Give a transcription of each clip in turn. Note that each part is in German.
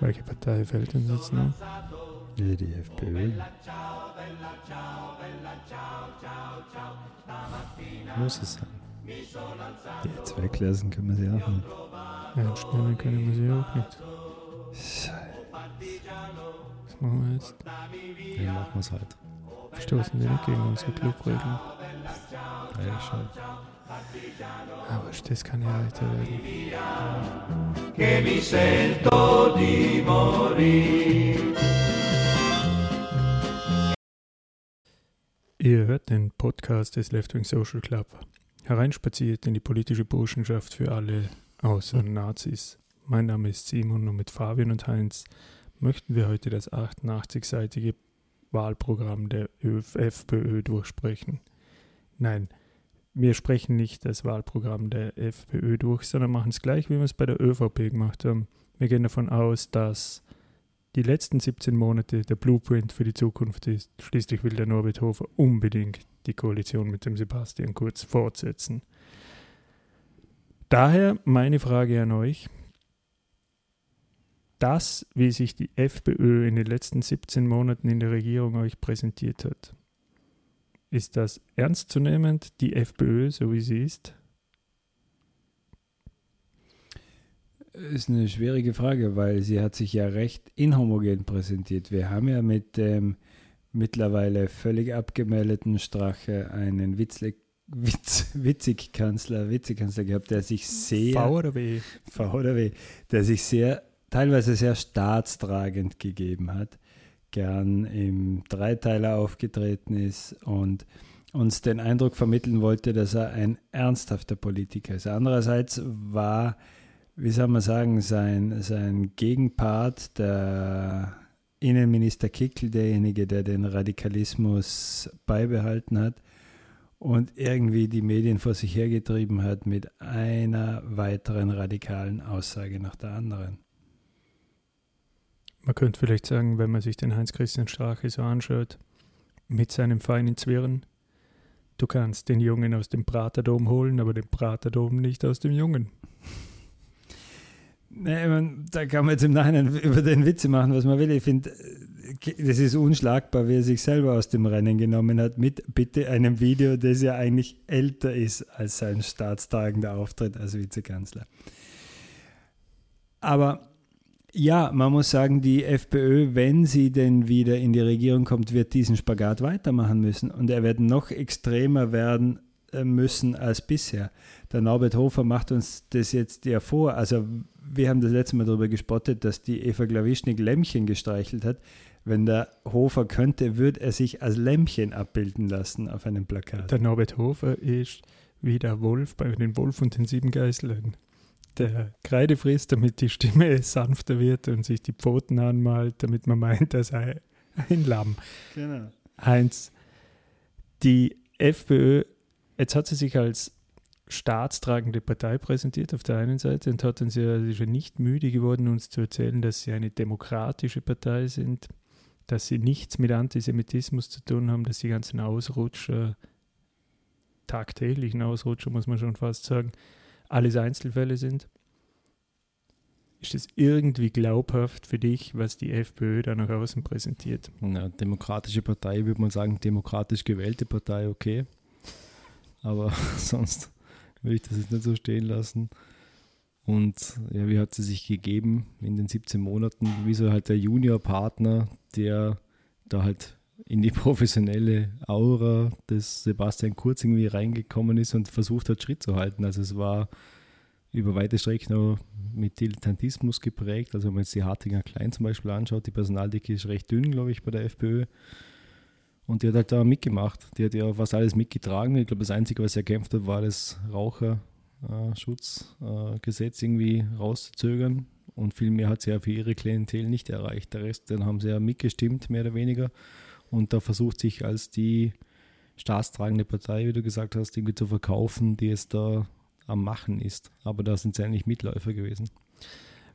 Welche Partei fällt uns jetzt noch? Ja, die FPÖ. Muss es sein. Die jetzt weglassen können wir sie auch nicht. Ja, stellen können wir sie auch nicht. Scheiße. Was machen wir jetzt? Dann machen wir es halt. Verstoßen die nicht gegen unsere Clubregeln? Eigentlich schon. Aber das kann ja weiter werden. che mi sento di morire. Ihr hört den Podcast des Left Wing Social Club. Hereinspaziert in die politische Burschenschaft für alle außer Nazis. Mein Name ist Simon und mit Fabian und Heinz möchten wir heute das 88-seitige Wahlprogramm der FPÖ durchsprechen. Nein, wir sprechen nicht das Wahlprogramm der FPÖ durch, sondern machen es gleich, wie wir es bei der ÖVP gemacht haben. Wir gehen davon aus, dass die letzten 17 Monate der Blueprint für die Zukunft ist. Schließlich will der Norbert Hofer unbedingt die Koalition mit dem Sebastian Kurz fortsetzen. Daher meine Frage an euch. Das, wie sich die FPÖ in den letzten 17 Monaten in der Regierung euch präsentiert hat, ist das ernstzunehmend, die FPÖ, so wie sie ist? Ist eine schwierige Frage, weil sie hat sich ja recht inhomogen präsentiert. Wir haben ja mit dem mittlerweile völlig abgemeldeten Strache einen Witzlig, Witz, witzig Kanzler, witzig Kanzler gehabt, der sich sehr V oder W? V oder W, der sich sehr, teilweise sehr staatstragend gegeben hat, gern im Dreiteiler aufgetreten ist und uns den Eindruck vermitteln wollte, dass er ein ernsthafter Politiker ist. Andererseits war, wie soll man sagen, sein, sein Gegenpart, der Innenminister Kickl, derjenige, der den Radikalismus beibehalten hat und irgendwie die Medien vor sich hergetrieben hat mit einer weiteren radikalen Aussage nach der anderen. Man könnte vielleicht sagen, wenn man sich den Heinz-Christian Strache so anschaut, mit seinem feinen Zwirn, du kannst den Jungen aus dem Praterdom holen, aber den Praterdom nicht aus dem Jungen. Nee, mein, da kann man jetzt im Nachhinein über den Witze machen, was man will. Ich finde, das ist unschlagbar, wie er sich selber aus dem Rennen genommen hat, mit bitte einem Video, das ja eigentlich älter ist als sein staatstragender Auftritt als Vizekanzler. Aber ja, man muss sagen, die FPÖ, wenn sie denn wieder in die Regierung kommt, wird diesen Spagat weitermachen müssen. Und er wird noch extremer werden äh, müssen als bisher. Der Norbert Hofer macht uns das jetzt ja vor. Also wir haben das letzte Mal darüber gespottet, dass die Eva Glawischnik Lämmchen gestreichelt hat. Wenn der Hofer könnte, würde er sich als Lämmchen abbilden lassen auf einem Plakat. Der Norbert Hofer ist wie der Wolf bei den Wolf und den sieben Geißlein. Der Kreide frisst, damit die Stimme sanfter wird und sich die Pfoten anmalt, damit man meint, er sei ein Lamm. Genau. Heinz, die FPÖ, jetzt hat sie sich als staatstragende Partei präsentiert auf der einen Seite und hat uns ja, sie ist ja nicht müde geworden, uns zu erzählen, dass sie eine demokratische Partei sind, dass sie nichts mit Antisemitismus zu tun haben, dass die ganzen Ausrutscher, tagtäglichen Ausrutscher, muss man schon fast sagen, alles Einzelfälle sind. Ist es irgendwie glaubhaft für dich, was die FPÖ da nach außen präsentiert? Na, demokratische Partei, würde man sagen, demokratisch gewählte Partei, okay. Aber sonst würde ich das jetzt nicht so stehen lassen. Und ja, wie hat sie sich gegeben in den 17 Monaten? Wie so halt der Juniorpartner, der da halt in die professionelle Aura des Sebastian Kurz irgendwie reingekommen ist und versucht hat, Schritt zu halten. Also es war über weite Strecken auch mit Dilettantismus geprägt. Also wenn man jetzt die Hartinger Klein zum Beispiel anschaut, die Personaldicke ist recht dünn, glaube ich, bei der FPÖ. Und die hat halt da mitgemacht. Die hat ja fast alles mitgetragen. Ich glaube, das Einzige, was sie erkämpft hat, war das Raucherschutzgesetz irgendwie rauszuzögern. Und viel mehr hat sie ja für ihre Klientel nicht erreicht. Der Rest, den haben sie ja mitgestimmt, mehr oder weniger. Und da versucht sich als die staatstragende Partei, wie du gesagt hast, irgendwie zu verkaufen, die es da am Machen ist. Aber da sind sie eigentlich Mitläufer gewesen.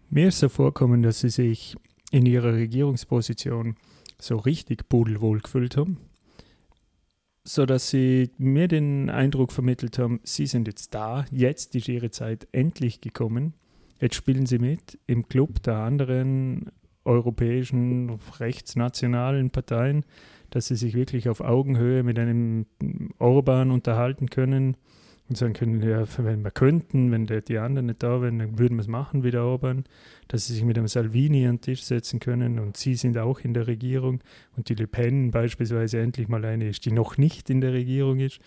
Mir ist so vorkommen, dass sie sich in ihrer Regierungsposition so richtig pudelwohl gefühlt haben, sodass sie mir den Eindruck vermittelt haben, sie sind jetzt da, jetzt ist ihre Zeit endlich gekommen. Jetzt spielen sie mit im Club der anderen europäischen rechtsnationalen Parteien, dass sie sich wirklich auf Augenhöhe mit einem Orban unterhalten können und sagen können, ja, wenn wir könnten, wenn der, die anderen nicht da wären, dann würden wir es machen wie der Orban, dass sie sich mit dem Salvini an den Tisch setzen können und sie sind auch in der Regierung und die Le Pen beispielsweise endlich mal eine ist, die noch nicht in der Regierung ist.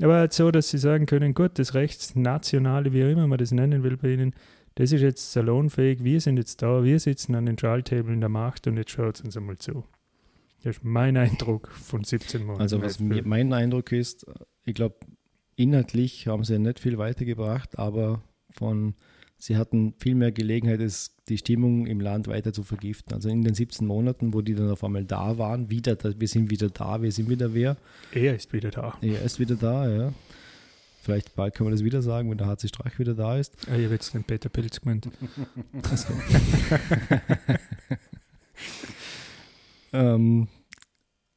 Aber halt so, dass sie sagen können, gut, das Rechtsnationale, wie auch immer man das nennen will bei ihnen, das ist jetzt salonfähig, wir sind jetzt da, wir sitzen an den Schalltabeln der Macht und jetzt schaut es uns einmal zu. Das ist mein Eindruck von 17 Monaten. Also was mir, mein Eindruck ist, ich glaube, inhaltlich haben sie nicht viel weitergebracht, aber von sie hatten viel mehr Gelegenheit, es, die Stimmung im Land weiter zu vergiften. Also in den 17 Monaten, wo die dann auf einmal da waren, wieder, wir sind wieder da, wir sind wieder wer. Er ist wieder da. Er ist wieder da, ja. Vielleicht bald kann man das wieder sagen, wenn der HC Streich wieder da ist. Ah, ich habe jetzt den Peter Pilz gemeint. Also. ähm,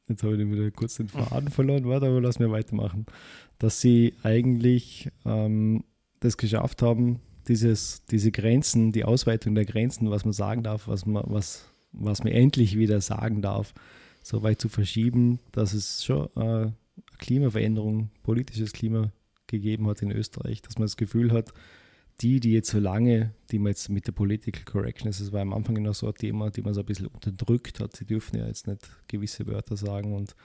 jetzt habe ich wieder kurz den Faden verloren, warte, aber lass mir weitermachen. Dass sie eigentlich ähm, das geschafft haben, dieses, diese Grenzen, die Ausweitung der Grenzen, was man sagen darf, was man, was, was man endlich wieder sagen darf, so weit zu verschieben, dass es schon äh, Klimaveränderung, politisches Klima gegeben hat in Österreich, dass man das Gefühl hat, die, die jetzt so lange, die man jetzt mit der Political Correctness, das war am Anfang noch so ein Thema, die man so ein bisschen unterdrückt hat, sie dürfen ja jetzt nicht gewisse Wörter sagen und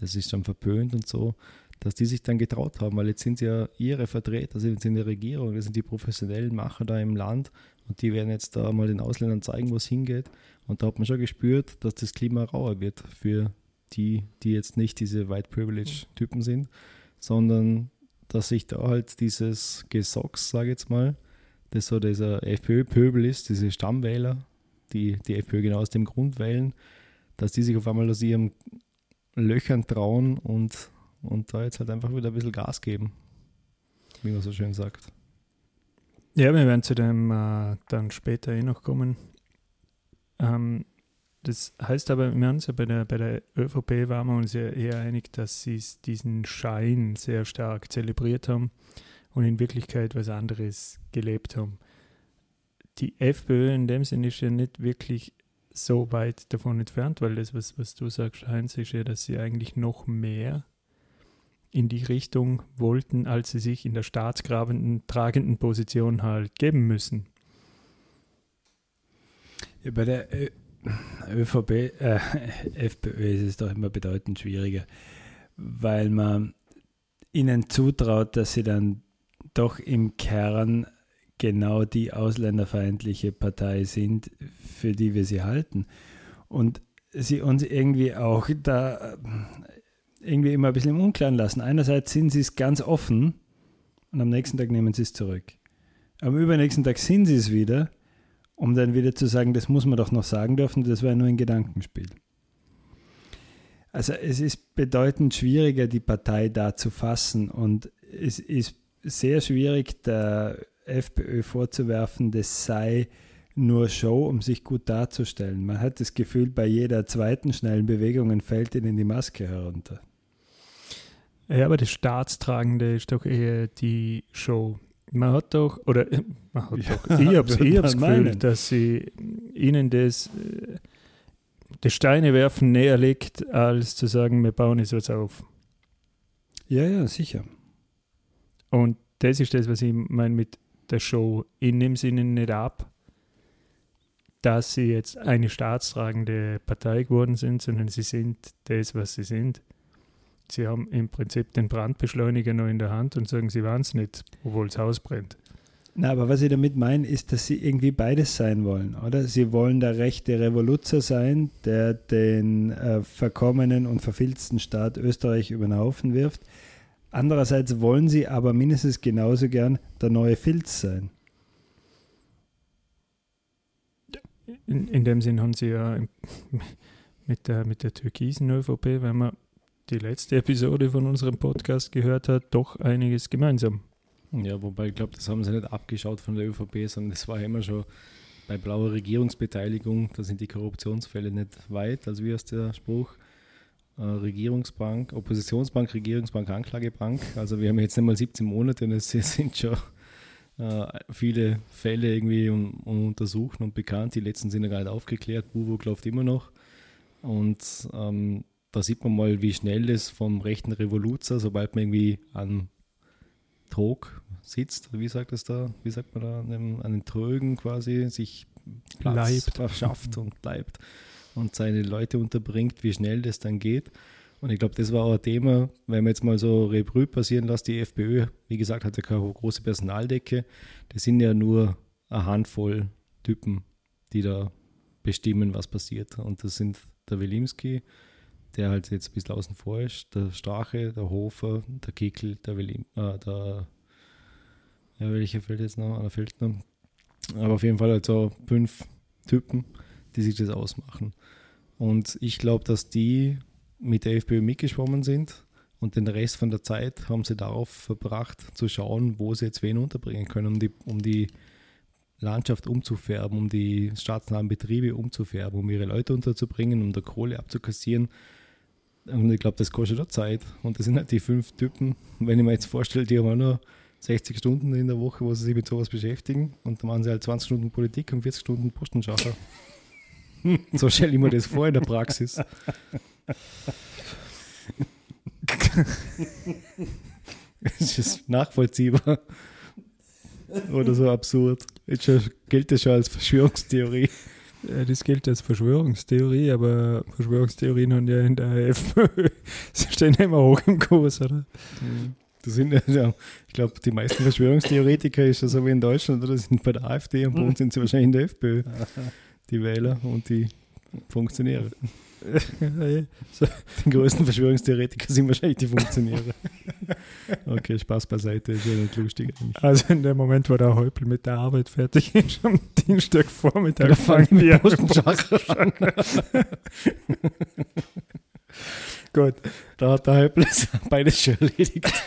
das ist dann verpönt und so, dass die sich dann getraut haben, weil jetzt sind ja ihre Vertreter, sind jetzt in der Regierung, das sind die professionellen Macher da im Land und die werden jetzt da mal den Ausländern zeigen, wo es hingeht. Und da hat man schon gespürt, dass das Klima rauer wird für die, die jetzt nicht diese White Privilege-Typen sind, sondern dass sich da halt dieses Gesocks, sage ich jetzt mal, das so dieser FPÖ-Pöbel ist, diese Stammwähler, die die FPÖ genau aus dem Grund wählen, dass die sich auf einmal aus ihren Löchern trauen und, und da jetzt halt einfach wieder ein bisschen Gas geben, wie man so schön sagt. Ja, wir werden zu dem äh, dann später eh noch kommen. Ähm, das heißt aber, wir haben uns ja bei der, bei der ÖVP waren wir uns ja eher einig, dass sie diesen Schein sehr stark zelebriert haben und in Wirklichkeit was anderes gelebt haben. Die FPÖ in dem Sinne ist ja nicht wirklich so weit davon entfernt, weil das, was, was du sagst, Heinz, ist ja, dass sie eigentlich noch mehr in die Richtung wollten, als sie sich in der staatsgrabenden, tragenden Position halt geben müssen. Ja, bei der ÖVP, äh, FPÖ ist es doch immer bedeutend schwieriger, weil man ihnen zutraut, dass sie dann doch im Kern genau die ausländerfeindliche Partei sind, für die wir sie halten. Und sie uns irgendwie auch da irgendwie immer ein bisschen im Unklaren lassen. Einerseits sind sie es ganz offen und am nächsten Tag nehmen sie es zurück. Am übernächsten Tag sind sie es wieder um dann wieder zu sagen, das muss man doch noch sagen dürfen, das war nur ein Gedankenspiel. Also es ist bedeutend schwieriger, die Partei da zu fassen und es ist sehr schwierig, der FPÖ vorzuwerfen, das sei nur Show, um sich gut darzustellen. Man hat das Gefühl, bei jeder zweiten schnellen Bewegung fällt ihnen die Maske herunter. Ja, aber das Staatstragende ist doch eher die Show. Man hat doch, oder äh, man hat ja, doch, ich habe das Gefühl, meinen. dass sie ihnen das, äh, das Steine werfen näher liegt, als zu sagen, wir bauen es jetzt auf. Ja, ja, sicher. Und das ist das, was ich meine mit der Show. Ich nehme sie ihnen nicht ab, dass sie jetzt eine staatstragende Partei geworden sind, sondern sie sind das, was sie sind sie haben im Prinzip den Brandbeschleuniger noch in der Hand und sagen, sie waren es nicht, obwohl das Haus brennt. Na, aber was ich damit meine, ist, dass sie irgendwie beides sein wollen, oder? Sie wollen der rechte Revoluzer sein, der den äh, verkommenen und verfilzten Staat Österreich über den Haufen wirft. Andererseits wollen sie aber mindestens genauso gern der neue Filz sein. In, in dem Sinn haben sie ja mit der, mit der türkisen ÖVP, wenn man die letzte Episode von unserem Podcast gehört hat, doch einiges gemeinsam. Ja, wobei ich glaube, das haben sie nicht abgeschaut von der ÖVP, sondern das war immer schon bei blauer Regierungsbeteiligung, da sind die Korruptionsfälle nicht weit. Also wie heißt der Spruch? Äh, Regierungsbank, Oppositionsbank, Regierungsbank, Anklagebank. Also wir haben jetzt nicht mal 17 Monate und es sind schon äh, viele Fälle irgendwie untersuchen und bekannt. Die letzten sind ja gerade aufgeklärt. Buwok läuft immer noch. Und ähm, da sieht man mal, wie schnell es vom rechten Revoluzer, sobald man irgendwie an Trog sitzt, wie sagt das da, wie sagt man da, an, dem, an den Trögen quasi, sich Platz Bleibt. verschafft und bleibt und seine Leute unterbringt, wie schnell das dann geht. Und ich glaube, das war auch ein Thema, wenn man jetzt mal so Rebrü passieren lässt, die FPÖ, wie gesagt, hat ja keine große Personaldecke. Das sind ja nur eine Handvoll Typen, die da bestimmen, was passiert. Und das sind der Wilimski, der halt jetzt ein bisschen außen vor ist, der Strache, der Hofer, der Kickel, der Wilim, äh, der, ja, welcher fällt jetzt noch? Einer fällt noch. Aber auf jeden Fall halt so fünf Typen, die sich das ausmachen. Und ich glaube, dass die mit der FPÖ mitgeschwommen sind und den Rest von der Zeit haben sie darauf verbracht, zu schauen, wo sie jetzt wen unterbringen können, um die, um die Landschaft umzufärben, um die staatsnahen Betriebe umzufärben, um ihre Leute unterzubringen, um der Kohle abzukassieren. Und ich glaube, das kostet auch Zeit. Und das sind halt die fünf Typen. Wenn ich mir jetzt vorstelle, die haben auch nur 60 Stunden in der Woche, wo sie sich mit sowas beschäftigen. Und dann machen sie halt 20 Stunden Politik und 40 Stunden Postenschacher. so stelle ich mir das vor in der Praxis. Es ist nachvollziehbar. Oder so absurd. Jetzt gilt das schon als Verschwörungstheorie. Äh, Das gilt als Verschwörungstheorie, aber Verschwörungstheorien haben ja in der FPÖ, sie stehen ja immer hoch im Kurs, oder? Das sind, ja- ich glaube, die meisten Verschwörungstheoretiker ist ja so wie in Deutschland, oder? Sind bei der AfD und bei uns sind sie wahrscheinlich in der FPÖ. Die Wähler und die Funktionäre. Die größten Verschwörungstheoretiker sind wahrscheinlich die Funktionäre. Okay, Spaß beiseite, ist ja nicht lustig eigentlich. Also in dem Moment, wo der Häupl mit der Arbeit fertig ist, am Dienstagvormittag Da fangen die an. Gut. Da hat der Häupl beides schon erledigt.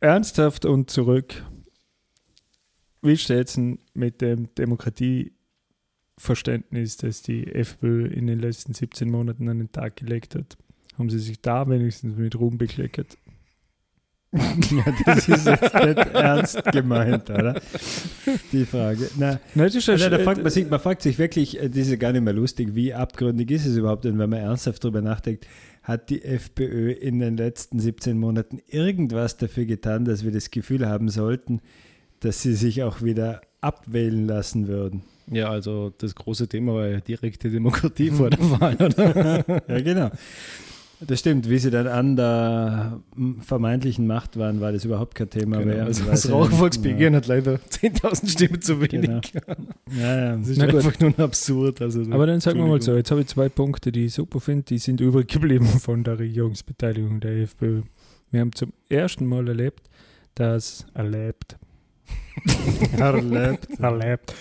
Ernsthaft und zurück. Wie steht es denn mit dem Demokratieverständnis, das die FPÖ in den letzten 17 Monaten an den Tag gelegt hat? Haben sie sich da wenigstens mit Ruhm bekleckert? Ja, das ist jetzt nicht ernst gemeint, oder? Die Frage. Na, Nein, das ist ja also, da fragt man, sich, man fragt sich wirklich, äh, das ist ja gar nicht mehr lustig, wie abgründig ist es überhaupt? Und wenn man ernsthaft darüber nachdenkt, hat die FPÖ in den letzten 17 Monaten irgendwas dafür getan, dass wir das Gefühl haben sollten, dass sie sich auch wieder abwählen lassen würden? Ja, also das große Thema war ja direkte Demokratie vor der Wahl, oder? Ja, genau. Das stimmt, wie sie dann an der vermeintlichen Macht waren, war das überhaupt kein Thema Genau, mehr. also das Rauchvolksbegehren hat leider 10.000 Stimmen zu wenig. Genau. Ja, ja. Das ist Na gut. einfach nur absurd. Also, Aber dann sagen wir mal so, jetzt habe ich zwei Punkte, die ich super finde, die sind übrig geblieben von der Regierungsbeteiligung der FPÖ. Wir haben zum ersten Mal erlebt, dass erlebt, Erlebt. erlebt.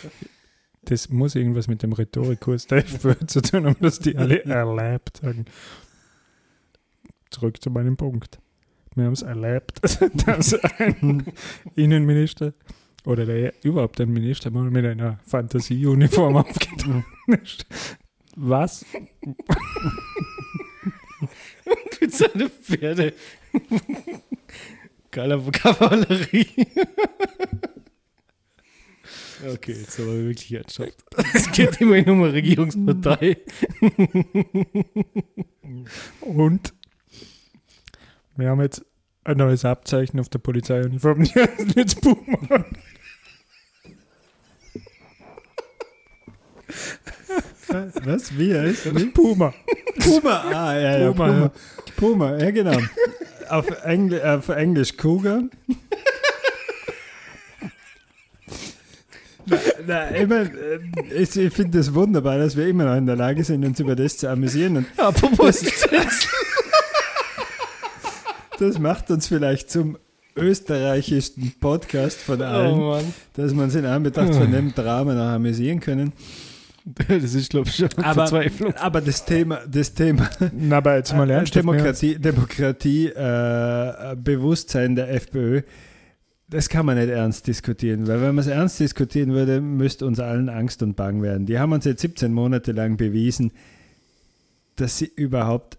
Das muss irgendwas mit dem Rhetorikkurs der FPÖ zu tun haben, dass die alle erlebt sagen. Zurück zu meinem Punkt. Wir haben es erlebt, dass ein Innenminister oder der, überhaupt ein Minister mal mit einer Fantasieuniform aufgetreten ist. Was? mit seinen Pferde. Kaval- Kavallerie. Okay, jetzt aber wirklich ernsthaft. Es geht immerhin um eine Regierungspartei. Und wir haben jetzt ein neues Abzeichen auf der Polizeiuniform. Die heißt jetzt Puma. Was? Wie heißt das? Puma. Puma. Ah, ja, ja. Puma, Puma. ja. Puma, ja, genau. auf, Engl auf Englisch Cougar. Na, na, ich, mein, äh, ich, ich finde das wunderbar, dass wir immer noch in der Lage sind, uns über das zu amüsieren. Und Apropos das macht uns vielleicht zum österreichischsten Podcast von Oh allen, Mann. dass wir uns in Anbetracht von dem Drama noch amüsieren können. Das ist, glaube ich, schon Aber, Verzweiflung. aber das Thema, das Thema Na, aber jetzt mal Äh, ernst. Demokratie, Demokratie äh, Bewusstsein der FPÖ, das kann man nicht ernst diskutieren, weil wenn man es ernst diskutieren würde, müsste uns allen Angst und Bang werden. Die haben uns jetzt 17 Monate lang bewiesen, dass sie überhaupt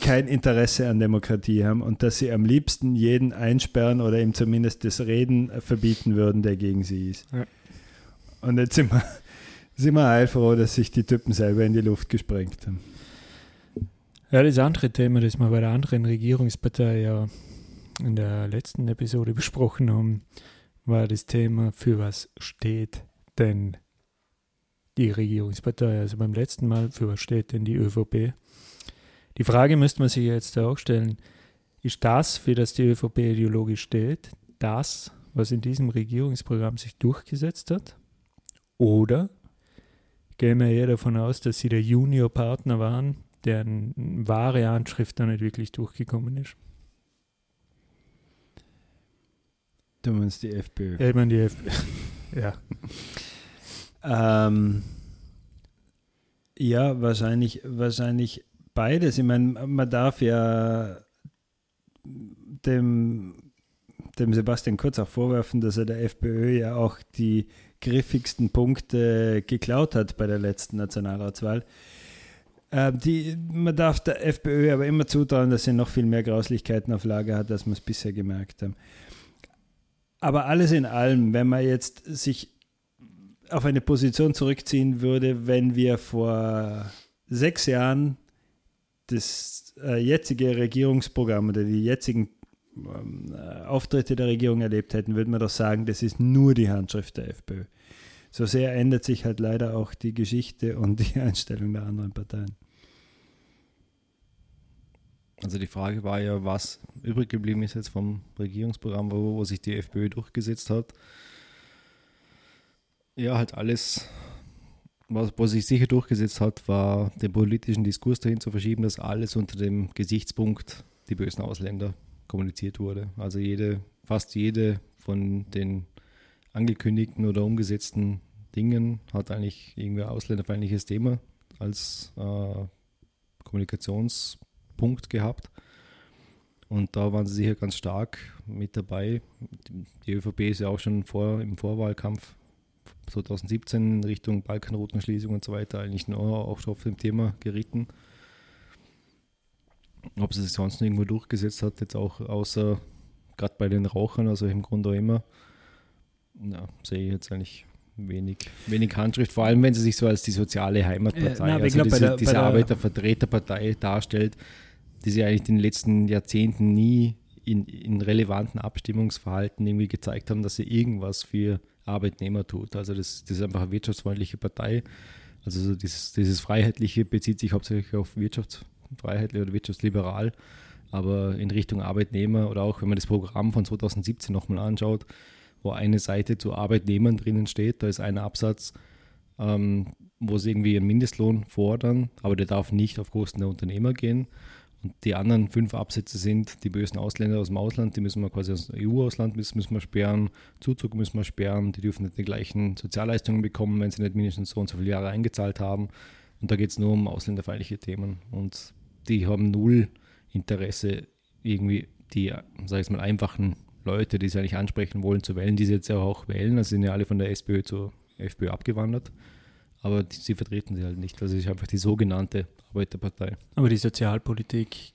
kein Interesse an Demokratie haben und dass sie am liebsten jeden einsperren oder ihm zumindest das Reden verbieten würden, der gegen sie ist. Ja. Und jetzt sind wir, sind wir heilfroh, dass sich die Typen selber in die Luft gesprengt haben. Ja, das andere Thema, das wir bei der anderen Regierungspartei ja in der letzten Episode besprochen haben, war das Thema, für was steht denn die Regierungspartei. Also beim letzten Mal, für was steht denn die ÖVP? Die Frage müsste man sich jetzt auch stellen, ist das, für das die ÖVP ideologisch steht, das, was in diesem Regierungsprogramm sich durchgesetzt hat? Oder gehen wir eher davon aus, dass sie der Juniorpartner waren, deren wahre Anschrift da nicht wirklich durchgekommen ist? Du meinst die FPÖ. Ja, ich meine, die FPÖ. ja. Ähm, ja, wahrscheinlich, wahrscheinlich beides. Ich meine, man darf ja dem, dem Sebastian Kurz auch vorwerfen, dass er der FPÖ ja auch die griffigsten Punkte geklaut hat bei der letzten Nationalratswahl. Äh, die, man darf der FPÖ aber immer zutrauen, dass sie noch viel mehr Grauslichkeiten auf Lager hat, als wir es bisher gemerkt haben. Aber alles in allem, wenn man jetzt sich auf eine Position zurückziehen würde, wenn wir vor sechs Jahren das äh, jetzige Regierungsprogramm oder die jetzigen ähm, äh, Auftritte der Regierung erlebt hätten, würde man doch sagen, das ist nur die Handschrift der FPÖ. So sehr ändert sich halt leider auch die Geschichte und die Einstellung der anderen Parteien. Also die Frage war ja, was übrig geblieben ist jetzt vom Regierungsprogramm, wo, wo sich die FPÖ durchgesetzt hat. Ja, halt alles, was, was sich sicher durchgesetzt hat, war den politischen Diskurs dahin zu verschieben, dass alles unter dem Gesichtspunkt die bösen Ausländer kommuniziert wurde. Also jede, fast jede von den angekündigten oder umgesetzten Dingen hat eigentlich irgendwie ein ausländerfeindliches Thema als äh, Kommunikations- Punkt gehabt. Und da waren sie sicher ganz stark mit dabei. Die ÖVP ist ja auch schon vor, im Vorwahlkampf 2017 in Richtung Balkanroutenschließung und so weiter eigentlich nur auch schon auf dem Thema geritten. Ob sie sich sonst irgendwo durchgesetzt hat, jetzt auch außer gerade bei den Rauchern, also im Grunde auch immer, na, sehe ich jetzt eigentlich wenig, wenig Handschrift, vor allem wenn sie sich so als die soziale Heimatpartei, Äh, ich also glaub, diese, der- diese Arbeitervertreterpartei darstellt, die sie eigentlich in den letzten Jahrzehnten nie in, in relevanten Abstimmungsverhalten irgendwie gezeigt haben, dass sie irgendwas für Arbeitnehmer tut. Also das, das ist einfach eine wirtschaftsfreundliche Partei. Also so dieses, dieses Freiheitliche bezieht sich hauptsächlich auf Wirtschaftsfreiheit oder wirtschaftsliberal, aber in Richtung Arbeitnehmer oder auch wenn man das Programm von 2017 nochmal anschaut, wo eine Seite zu Arbeitnehmern drinnen steht, da ist ein Absatz, ähm, wo sie irgendwie einen Mindestlohn fordern, aber der darf nicht auf Kosten der Unternehmer gehen. Und die anderen fünf Absätze sind, die bösen Ausländer aus dem Ausland, die müssen wir quasi aus dem EU-Ausland müssen, wir sperren, Zuzug müssen wir sperren, die dürfen nicht die gleichen Sozialleistungen bekommen, wenn sie nicht mindestens so und so viele Jahre eingezahlt haben. Und da geht es nur um ausländerfeindliche Themen. Und die haben null Interesse, irgendwie die, sag ich mal, einfachen Leute, die sie eigentlich ansprechen wollen, zu wählen, die sie jetzt auch wählen. Also sind ja alle von der SPÖ zur FPÖ abgewandert. Aber die, sie vertreten sie halt nicht. Also ist einfach die sogenannte Arbeiterpartei. Aber die Sozialpolitik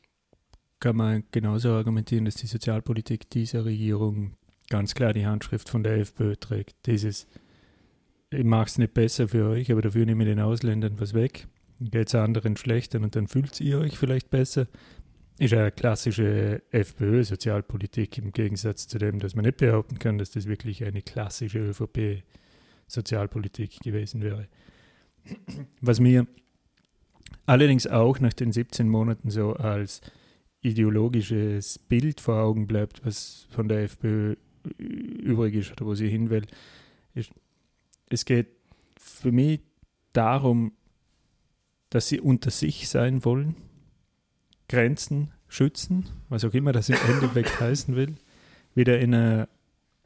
kann man genauso argumentieren, dass die Sozialpolitik dieser Regierung ganz klar die Handschrift von der FPÖ trägt. Dieses, ich mache es nicht besser für euch, aber dafür nehme ich den Ausländern was weg, geht es anderen schlechter und dann fühlt ihr euch vielleicht besser. Ist eine klassische FPÖ-Sozialpolitik im Gegensatz zu dem, dass man nicht behaupten kann, dass das wirklich eine klassische ÖVP-Sozialpolitik gewesen wäre. Was mir allerdings auch nach den 17 Monaten so als ideologisches Bild vor Augen bleibt, was von der FPÖ übrig ist oder wo sie hin will, ist, es geht für mich darum, dass sie unter sich sein wollen, Grenzen schützen, was auch immer das im Endeffekt heißen will, wieder in ein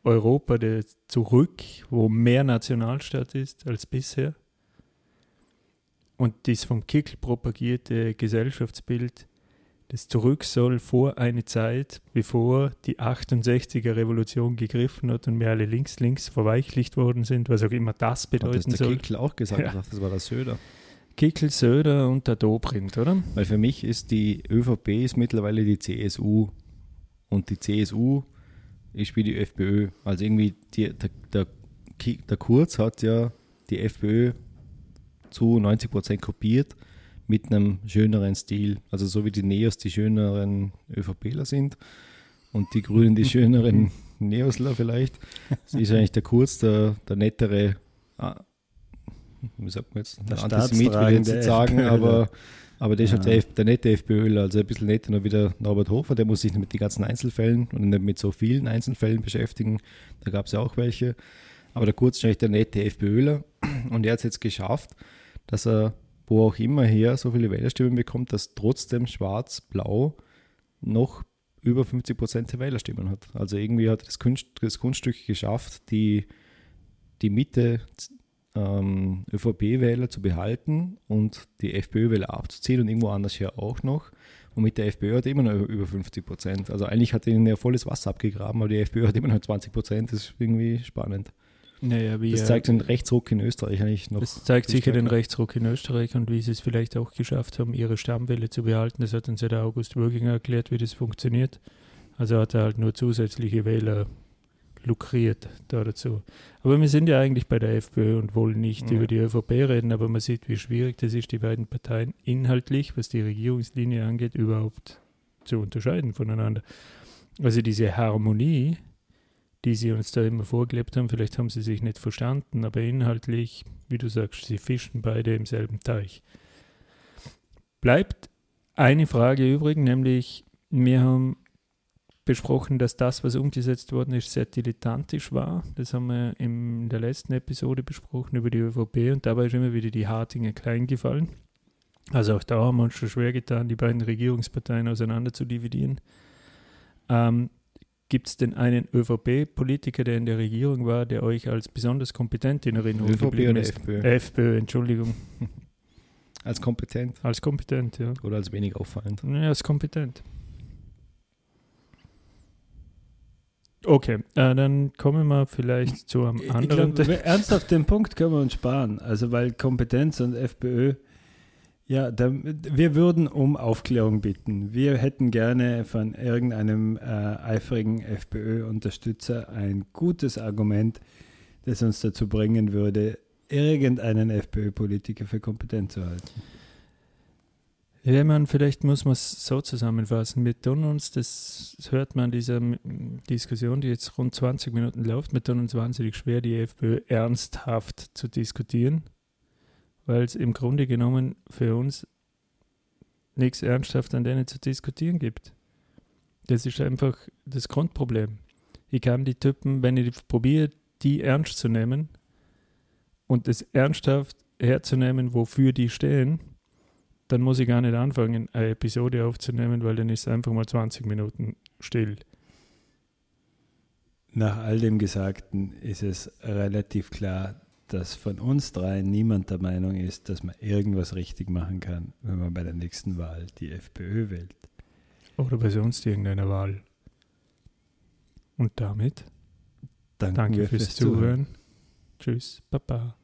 Europa der zurück, wo mehr Nationalstaat ist als bisher. Und das vom Kickl propagierte Gesellschaftsbild, das zurück soll vor eine Zeit, bevor die 68er Revolution gegriffen hat und wir alle links, links verweichlicht worden sind, was auch immer das Hat das bedeuten der soll. Kickl auch gesagt? Ja. Das war der Söder. Kickel, Söder und der Dobrindt, oder? Weil für mich ist die ÖVP ist mittlerweile die CSU und die CSU ist wie die FPÖ. Also irgendwie die, der, der, der Kurz hat ja die FPÖ zu 90 Prozent kopiert mit einem schöneren Stil. Also so wie die Neos die schöneren ÖVPler sind und die Grünen die schöneren Neosler vielleicht, ist eigentlich der Kurz der, der nettere, ah, wie sagt man jetzt, der Antisemit will ich jetzt nicht sagen, aber, aber der ist halt Ja. der, F- der nette FPÖler, also ein bisschen netter noch wieder Norbert Hofer, der muss sich nicht mit den ganzen Einzelfällen und nicht mit so vielen Einzelfällen beschäftigen, da gab es ja auch welche, aber der Kurz ist eigentlich der nette FPÖler und er hat es jetzt geschafft, dass er wo auch immer her so viele Wählerstimmen bekommt, dass trotzdem Schwarz-Blau noch über 50 Prozent der Wählerstimmen hat. Also irgendwie hat er das, Kunst, das Kunststück geschafft, die, die Mitte ähm, ÖVP-Wähler zu behalten und die FPÖ-Wähler abzuziehen und irgendwo anders her auch noch. Und mit der FPÖ hat er immer noch über 50 Prozent. Also eigentlich hat er ihnen ja volles Wasser abgegraben, aber die FPÖ hat immer noch 20 Prozent. Das ist irgendwie spannend. Naja, wie Das zeigt den Rechtsruck in Österreich eigentlich noch. Das zeigt sicher den. Rechtsruck in Österreich und wie sie es vielleicht auch geschafft haben, ihre Stammwähler zu behalten. Das hat uns ja der August Würginger erklärt, wie das funktioniert. Also hat er halt nur zusätzliche Wähler lukriert da dazu. Aber wir sind ja eigentlich bei der FPÖ und wollen nicht Ja. über die ÖVP reden, aber man sieht, wie schwierig das ist, die beiden Parteien inhaltlich, was die Regierungslinie angeht, überhaupt zu unterscheiden voneinander. Also diese Harmonie, die sie uns da immer vorgelebt haben, vielleicht haben sie sich nicht verstanden, aber inhaltlich, wie du sagst, sie fischen beide im selben Teich. Bleibt eine Frage übrig, nämlich wir haben besprochen, dass das, was umgesetzt worden ist, sehr dilettantisch war. Das haben wir in der letzten Episode besprochen über die ÖVP und dabei ist immer wieder die Hartinger klein gefallen. Also auch da haben wir uns schon schwer getan, die beiden Regierungsparteien auseinander zu dividieren. Ähm, Gibt es denn einen ÖVP-Politiker, der in der Regierung war, der euch als besonders kompetent in Erinnerung ÖVP geblieben oder ist? FPÖ? FPÖ, Entschuldigung. Als kompetent Als kompetent, ja. oder als wenig auffallend? Ja, als kompetent. Okay, äh, dann kommen wir vielleicht zu einem Ich anderen. glaube, ernsthaft den Punkt können wir uns sparen. Also weil Kompetenz und FPÖ, ja, da, wir würden um Aufklärung bitten. Wir hätten gerne von irgendeinem äh, eifrigen FPÖ-Unterstützer ein gutes Argument, das uns dazu bringen würde, irgendeinen FPÖ-Politiker für kompetent zu halten. Ja, man, vielleicht muss man es so zusammenfassen. Wir tun uns, das hört man an dieser Diskussion, die jetzt rund 20 Minuten läuft, wir tun uns wahnsinnig schwer, die FPÖ ernsthaft zu diskutieren, weil es im Grunde genommen für uns nichts ernsthaft an denen zu diskutieren gibt. Das ist einfach das Grundproblem. Ich kann die Typen, wenn ich probiere, die ernst zu nehmen und es ernsthaft herzunehmen, wofür die stehen, dann muss ich gar nicht anfangen, eine Episode aufzunehmen, weil dann ist einfach mal 20 Minuten still. Nach all dem Gesagten ist es relativ klar, dass von uns drei niemand der Meinung ist, dass man irgendwas richtig machen kann, wenn man bei der nächsten Wahl die FPÖ wählt. Oder bei sonst irgendeiner Wahl. Und damit Danken danke wir fürs Zuhören. Tschüss, Baba.